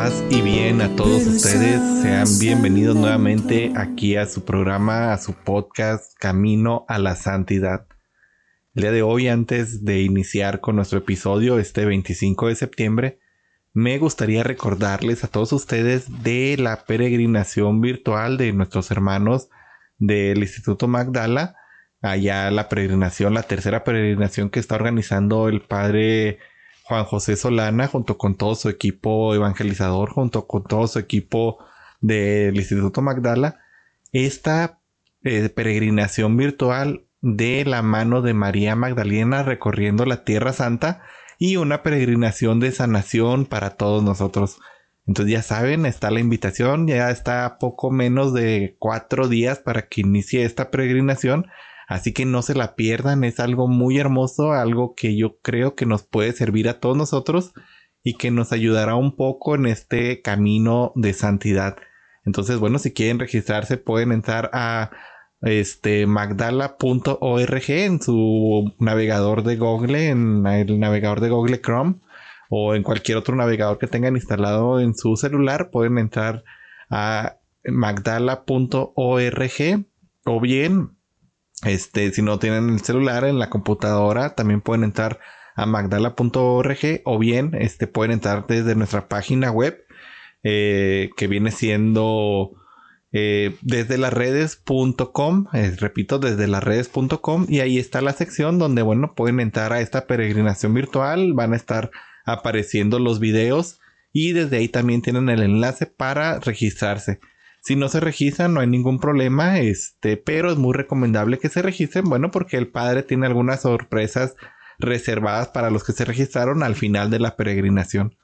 Paz y bien a todos ustedes. Sean bienvenidos nuevamente aquí a su programa, a su podcast Camino a la Santidad. El día de hoy, antes de iniciar con nuestro episodio este 25 de septiembre, me gustaría recordarles a todos ustedes de la peregrinación virtual de nuestros hermanos del Instituto Magdala. Allá la peregrinación, la tercera peregrinación que está organizando el padre Juan José Solana junto con todo su equipo evangelizador, junto con todo su equipo del Instituto Magdala, esta eh, peregrinación virtual de la mano de María Magdalena recorriendo la Tierra Santa y una peregrinación de sanación para todos nosotros. Entonces ya saben, está la invitación, ya está poco menos de cuatro días para que inicie esta peregrinación. Así que no se la pierdan, es algo muy hermoso, algo que yo creo que nos puede servir a todos nosotros y que nos ayudará un poco en este camino de santidad. Entonces, bueno, si quieren registrarse pueden entrar a este magdala.org en su navegador de Google, en el navegador de Google Chrome o en cualquier otro navegador que tengan instalado en su celular, pueden entrar a magdala.org o bien este, si no tienen el celular en la computadora, también pueden entrar a magdala.org o bien este, pueden entrar desde nuestra página web eh, que viene siendo eh, desde las redes.com, eh, repito, desde las redes.com y ahí está la sección donde, bueno, pueden entrar a esta peregrinación virtual, van a estar apareciendo los videos y desde ahí también tienen el enlace para registrarse. Si no se registran, no hay ningún problema, este, pero es muy recomendable que se registren, bueno, porque el padre tiene algunas sorpresas reservadas para los que se registraron al final de la peregrinación.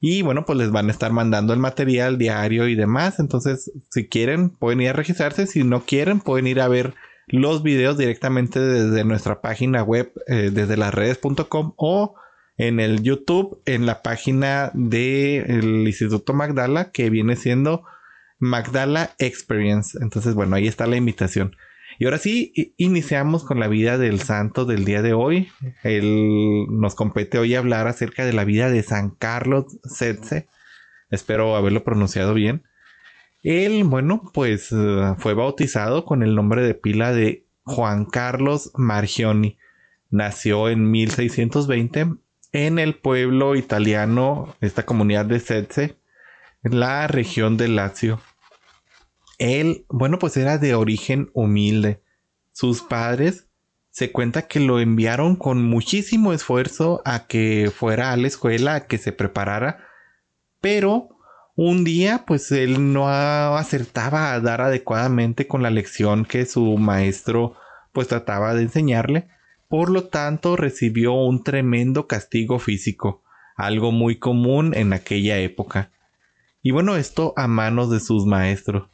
Y bueno, pues les van a estar mandando el material diario y demás. Entonces, si quieren, pueden ir a registrarse. Si no quieren, pueden ir a ver los videos directamente desde nuestra página web, eh, desde las redes.com o en el YouTube, en la página del Instituto Magdala, que viene siendo Magdala Experience. Entonces, bueno, ahí está la invitación. Y ahora sí, iniciamos con la vida del santo del día de hoy. Él nos compete hoy hablar acerca de la vida de San Carlos Setze. Espero haberlo pronunciado bien. Él, bueno, pues eh, fue bautizado con el nombre de pila de Juan Carlos Margioni. Nació en 1620 en el pueblo italiano, esta comunidad de Setze, en la región de Lazio. Él, bueno, pues era de origen humilde. Sus padres se cuenta que lo enviaron con muchísimo esfuerzo a que fuera a la escuela, a que se preparara, pero un día pues él no acertaba a dar adecuadamente con la lección que su maestro pues trataba de enseñarle, por lo tanto recibió un tremendo castigo físico, algo muy común en aquella época. Y bueno, esto a manos de sus maestros.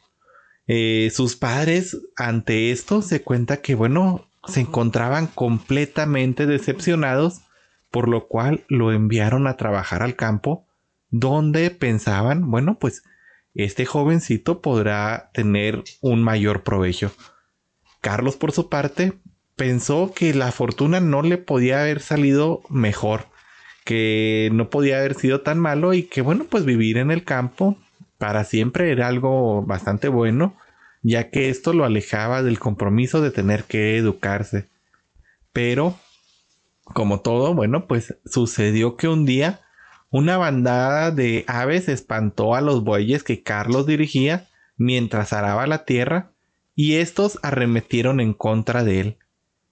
Eh, sus padres, ante esto, se cuenta que, bueno, se encontraban completamente decepcionados, por lo cual lo enviaron a trabajar al campo, donde pensaban, bueno, pues este jovencito podrá tener un mayor provecho. Carlos, por su parte, pensó que la fortuna no le podía haber salido mejor que no podía haber sido tan malo y que bueno, pues vivir en el campo para siempre era algo bastante bueno, ya que esto lo alejaba del compromiso de tener que educarse. Pero, como todo, bueno, pues sucedió que un día una bandada de aves espantó a los bueyes que Carlos dirigía mientras araba la tierra y estos arremetieron en contra de él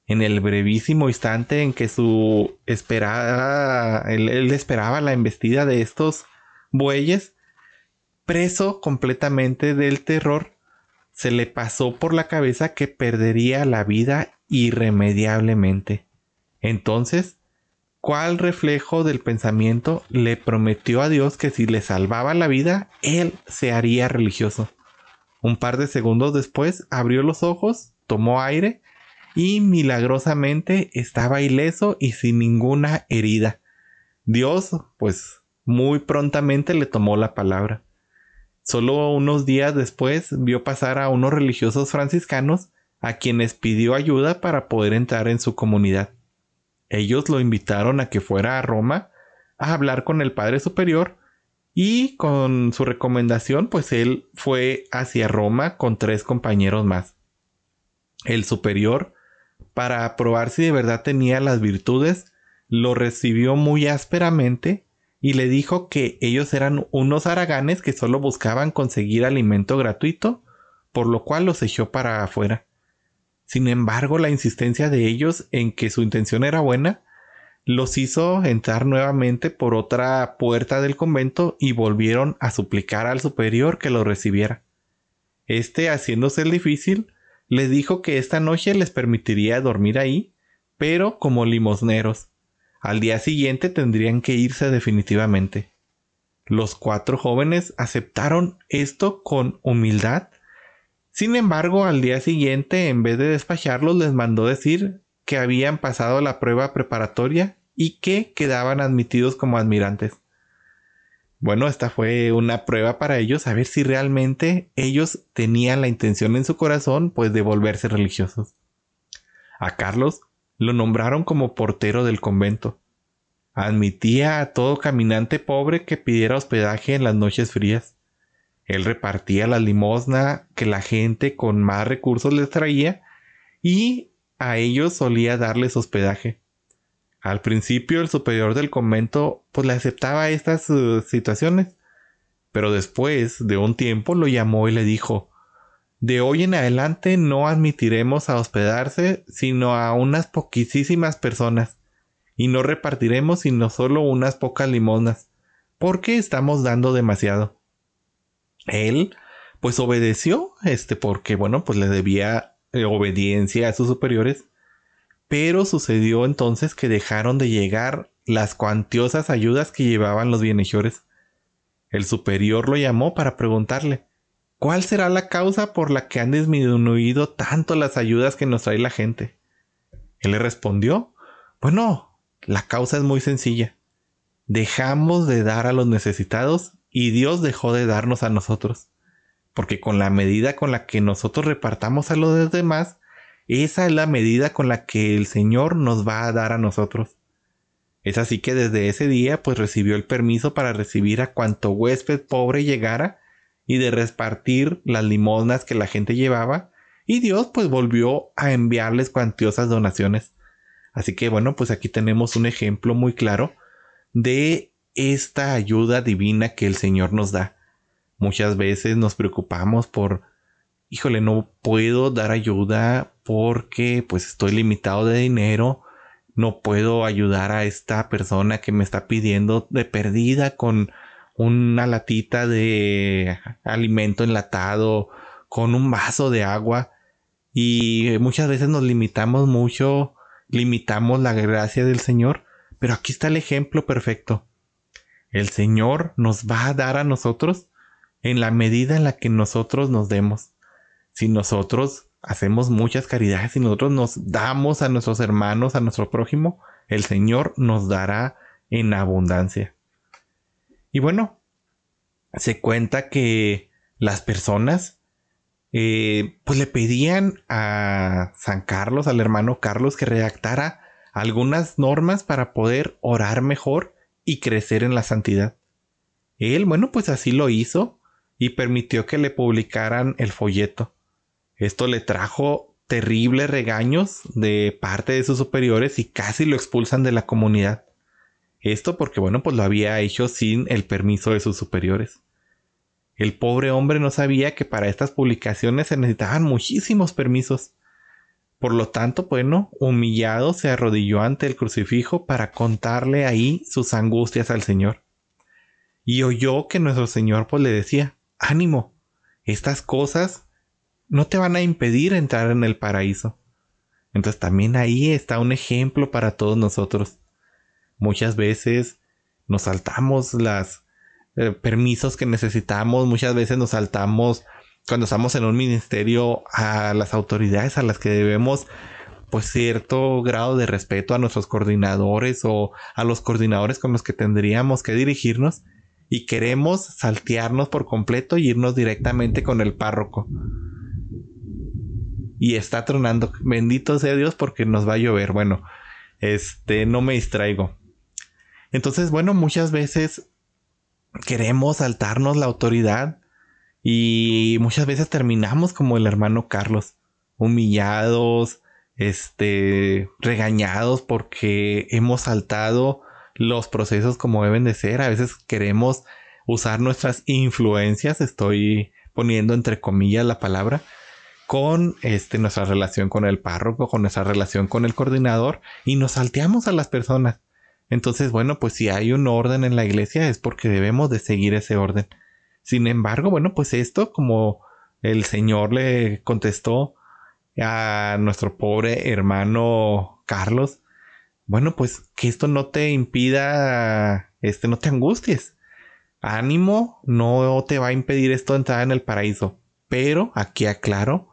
en el brevísimo instante en que su esperaba, él, esperaba la embestida de estos bueyes, preso completamente del terror, se le pasó por la cabeza que perdería la vida irremediablemente. Entonces, cual reflejo del pensamiento le prometió a Dios que si le salvaba la vida, él se haría religioso. Un par de segundos después abrió los ojos, tomó aire y milagrosamente estaba ileso y sin ninguna herida. Dios, pues, muy prontamente le tomó la palabra. Solo unos días después vio pasar a unos religiosos franciscanos a quienes pidió ayuda para poder entrar en su comunidad. Ellos lo invitaron a que fuera a Roma a hablar con el Padre Superior y con su recomendación pues él fue hacia Roma con tres compañeros más. El superior, para probar si de verdad tenía las virtudes, lo recibió muy ásperamente y le dijo que ellos eran unos haraganes que solo buscaban conseguir alimento gratuito, por lo cual los echó para afuera. Sin embargo, la insistencia de ellos en que su intención era buena los hizo entrar nuevamente por otra puerta del convento y volvieron a suplicar al superior que lo recibiera. Este, haciéndose el difícil, le dijo que esta noche les permitiría dormir ahí, pero como limosneros. Al día siguiente tendrían que irse definitivamente. Los cuatro jóvenes aceptaron esto con humildad sin embargo, al día siguiente, en vez de despacharlos, les mandó decir que habían pasado la prueba preparatoria y que quedaban admitidos como admirantes. Bueno, esta fue una prueba para ellos a ver si realmente ellos tenían la intención en su corazón pues de volverse religiosos. A Carlos lo nombraron como portero del convento. Admitía a todo caminante pobre que pidiera hospedaje en las noches frías. Él repartía la limosna que la gente con más recursos les traía y a ellos solía darles hospedaje. Al principio el superior del convento pues le aceptaba estas uh, situaciones, pero después de un tiempo lo llamó y le dijo de hoy en adelante no admitiremos a hospedarse sino a unas poquísimas personas. Y no repartiremos sino solo unas pocas limosnas porque estamos dando demasiado. Él pues obedeció, este, porque bueno, pues le debía eh, obediencia a sus superiores, pero sucedió entonces que dejaron de llegar las cuantiosas ayudas que llevaban los bienhechores. El superior lo llamó para preguntarle, ¿cuál será la causa por la que han disminuido tanto las ayudas que nos trae la gente? Él le respondió, bueno, la causa es muy sencilla. Dejamos de dar a los necesitados y Dios dejó de darnos a nosotros. Porque con la medida con la que nosotros repartamos a los demás, esa es la medida con la que el Señor nos va a dar a nosotros. Es así que desde ese día pues recibió el permiso para recibir a cuanto huésped pobre llegara y de repartir las limosnas que la gente llevaba y Dios pues volvió a enviarles cuantiosas donaciones. Así que bueno pues aquí tenemos un ejemplo muy claro de esta ayuda divina que el Señor nos da. Muchas veces nos preocupamos por, híjole, no puedo dar ayuda porque pues estoy limitado de dinero, no puedo ayudar a esta persona que me está pidiendo de perdida con una latita de alimento enlatado, con un vaso de agua y muchas veces nos limitamos mucho, limitamos la gracia del Señor, pero aquí está el ejemplo perfecto el Señor nos va a dar a nosotros en la medida en la que nosotros nos demos. Si nosotros hacemos muchas caridades, si nosotros nos damos a nuestros hermanos, a nuestro prójimo, el Señor nos dará en abundancia. Y bueno, se cuenta que las personas eh, pues le pedían a San Carlos, al hermano Carlos, que redactara algunas normas para poder orar mejor y crecer en la santidad. Él, bueno, pues así lo hizo y permitió que le publicaran el folleto. Esto le trajo terribles regaños de parte de sus superiores y casi lo expulsan de la comunidad. Esto porque, bueno, pues lo había hecho sin el permiso de sus superiores. El pobre hombre no sabía que para estas publicaciones se necesitaban muchísimos permisos. Por lo tanto, bueno, humillado se arrodilló ante el crucifijo para contarle ahí sus angustias al Señor. Y oyó que nuestro Señor pues le decía, ánimo, estas cosas no te van a impedir entrar en el paraíso. Entonces también ahí está un ejemplo para todos nosotros. Muchas veces nos saltamos las eh, permisos que necesitamos, muchas veces nos saltamos cuando estamos en un ministerio a las autoridades a las que debemos pues cierto grado de respeto a nuestros coordinadores o a los coordinadores con los que tendríamos que dirigirnos y queremos saltearnos por completo y irnos directamente con el párroco. Y está tronando. Bendito sea Dios porque nos va a llover. Bueno, este no me distraigo. Entonces, bueno, muchas veces queremos saltarnos la autoridad y muchas veces terminamos como el hermano Carlos, humillados, este, regañados porque hemos saltado los procesos como deben de ser. A veces queremos usar nuestras influencias, estoy poniendo entre comillas la palabra, con este, nuestra relación con el párroco, con nuestra relación con el coordinador y nos salteamos a las personas. Entonces, bueno, pues si hay un orden en la iglesia es porque debemos de seguir ese orden. Sin embargo, bueno, pues esto, como el Señor le contestó a nuestro pobre hermano Carlos, bueno, pues que esto no te impida, este, no te angusties. Ánimo, no te va a impedir esto entrar en el paraíso. Pero aquí aclaro,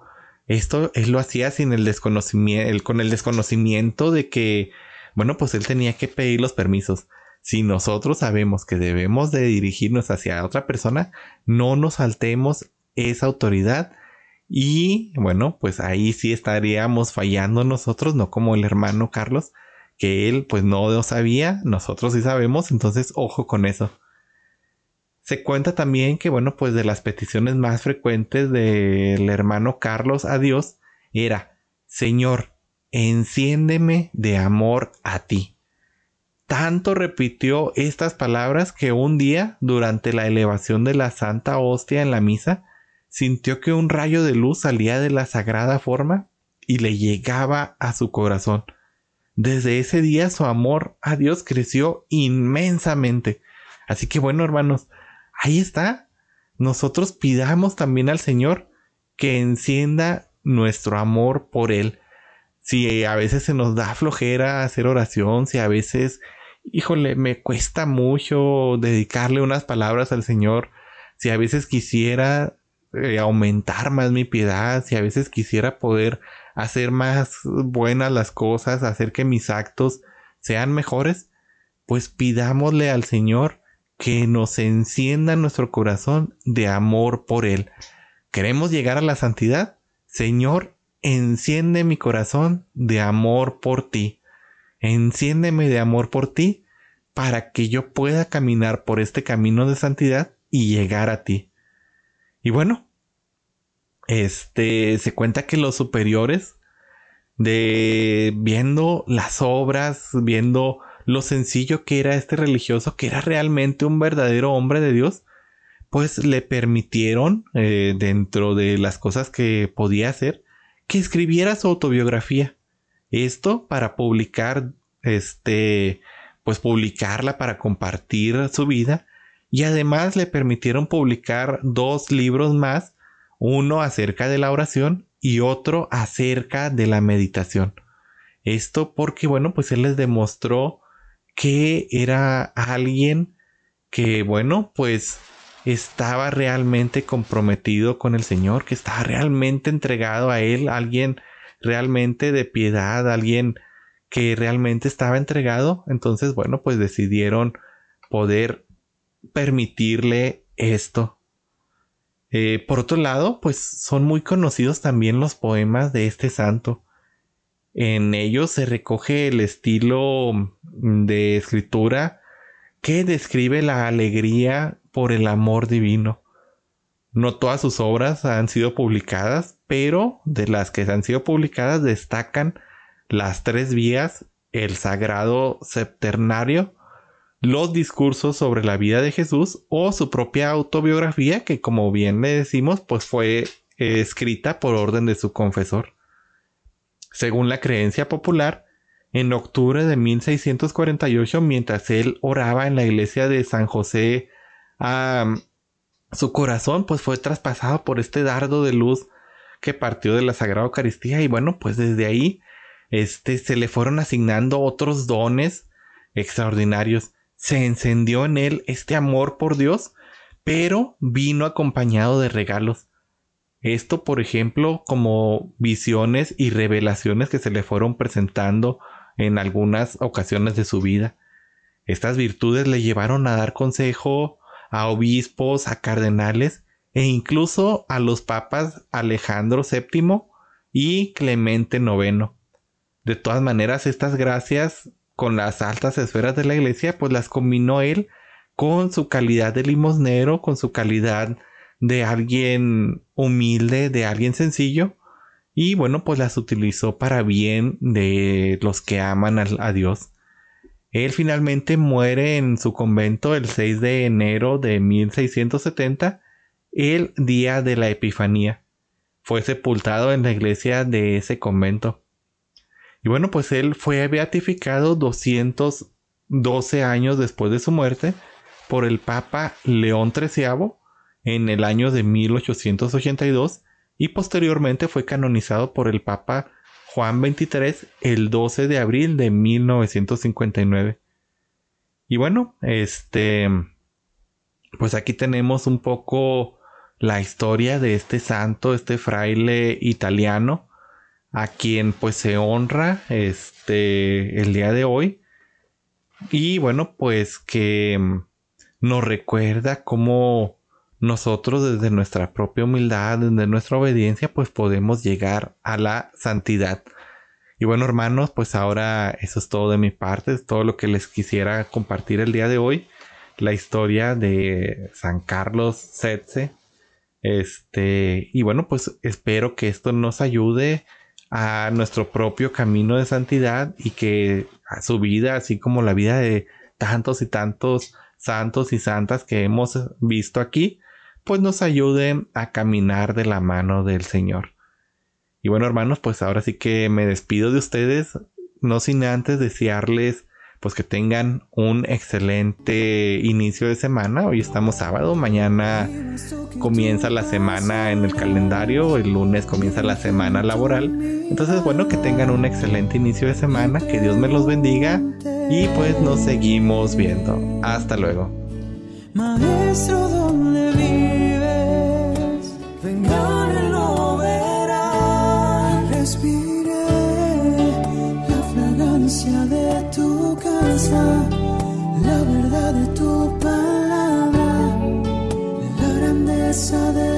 esto él lo hacía sin el desconocimiento, con el desconocimiento de que, bueno, pues él tenía que pedir los permisos. Si nosotros sabemos que debemos de dirigirnos hacia otra persona, no nos saltemos esa autoridad y bueno, pues ahí sí estaríamos fallando nosotros, no como el hermano Carlos, que él pues no lo sabía, nosotros sí sabemos, entonces ojo con eso. Se cuenta también que bueno, pues de las peticiones más frecuentes del hermano Carlos a Dios era, Señor, enciéndeme de amor a ti. Tanto repitió estas palabras que un día, durante la elevación de la Santa Hostia en la misa, sintió que un rayo de luz salía de la sagrada forma y le llegaba a su corazón. Desde ese día su amor a Dios creció inmensamente. Así que bueno, hermanos, ahí está. Nosotros pidamos también al Señor que encienda nuestro amor por Él. Si a veces se nos da flojera hacer oración, si a veces, híjole, me cuesta mucho dedicarle unas palabras al Señor, si a veces quisiera eh, aumentar más mi piedad, si a veces quisiera poder hacer más buenas las cosas, hacer que mis actos sean mejores, pues pidámosle al Señor que nos encienda nuestro corazón de amor por Él. ¿Queremos llegar a la santidad? Señor, enciende mi corazón de amor por ti. Enciéndeme de amor por ti para que yo pueda caminar por este camino de santidad y llegar a ti. Y bueno, este, se cuenta que los superiores de viendo las obras, viendo lo sencillo que era este religioso, que era realmente un verdadero hombre de Dios, pues le permitieron, eh, dentro de las cosas que podía hacer, que escribiera su autobiografía. Esto para publicar, este, pues publicarla para compartir su vida. Y además le permitieron publicar dos libros más uno acerca de la oración y otro acerca de la meditación. Esto porque, bueno, pues él les demostró que era alguien que, bueno, pues estaba realmente comprometido con el Señor, que estaba realmente entregado a Él, alguien realmente de piedad, alguien que realmente estaba entregado. Entonces, bueno, pues decidieron poder permitirle esto. Eh, por otro lado, pues son muy conocidos también los poemas de este santo. En ellos se recoge el estilo mm, de escritura que describe la alegría por el amor divino. No todas sus obras han sido publicadas, pero de las que han sido publicadas destacan las tres vías, el sagrado septernario, los discursos sobre la vida de Jesús o su propia autobiografía que como bien le decimos pues fue eh, escrita por orden de su confesor. Según la creencia popular, en octubre de 1648 mientras él oraba en la iglesia de San José su corazón pues fue traspasado por este dardo de luz que partió de la Sagrada Eucaristía y bueno pues desde ahí este se le fueron asignando otros dones extraordinarios. Se encendió en él este amor por Dios, pero vino acompañado de regalos. Esto, por ejemplo, como visiones y revelaciones que se le fueron presentando en algunas ocasiones de su vida. Estas virtudes le llevaron a dar consejo a obispos, a cardenales e incluso a los papas Alejandro VII y Clemente IX. De todas maneras, estas gracias con las altas esferas de la iglesia, pues las combinó él con su calidad de limosnero, con su calidad de alguien humilde, de alguien sencillo, y bueno, pues las utilizó para bien de los que aman a, Dios. Él finalmente muere en su convento el 6 de enero de 1670, el día de la Epifanía. Fue sepultado en la iglesia de ese convento. Y bueno, pues él fue beatificado 212 años después de su muerte por el Papa León XIII en el año de 1882 y posteriormente fue canonizado por el Papa Juan XXIII el 12 de abril de 1959. Y bueno, este, pues aquí tenemos un poco la historia de este santo, este fraile italiano, a quien pues se honra este el día de hoy y bueno pues que nos recuerda cómo nosotros desde nuestra propia humildad, desde nuestra obediencia, pues podemos llegar a la santidad. Y bueno, hermanos, pues ahora eso es todo de mi parte, es todo lo que les quisiera compartir el día de hoy. La historia de San Carlos Setze. Este, y bueno, pues espero que esto nos ayude a nuestro propio camino de santidad y que a su vida, así como la vida de tantos y tantos santos y santas que hemos visto aquí, pues nos ayude a caminar de la mano del Señor. Y bueno, hermanos, pues ahora sí que me despido de ustedes, no sin antes desearles pues que tengan un excelente inicio de semana. Hoy estamos sábado, mañana comienza la semana en el calendario, el lunes comienza la semana laboral. Entonces, bueno, que tengan un excelente inicio de semana, que Dios me los bendiga y pues nos seguimos viendo. Hasta luego. Maestro vengan lo verán. Respire la fragancia de tu casa, la verdad de tu palabra, la grandeza de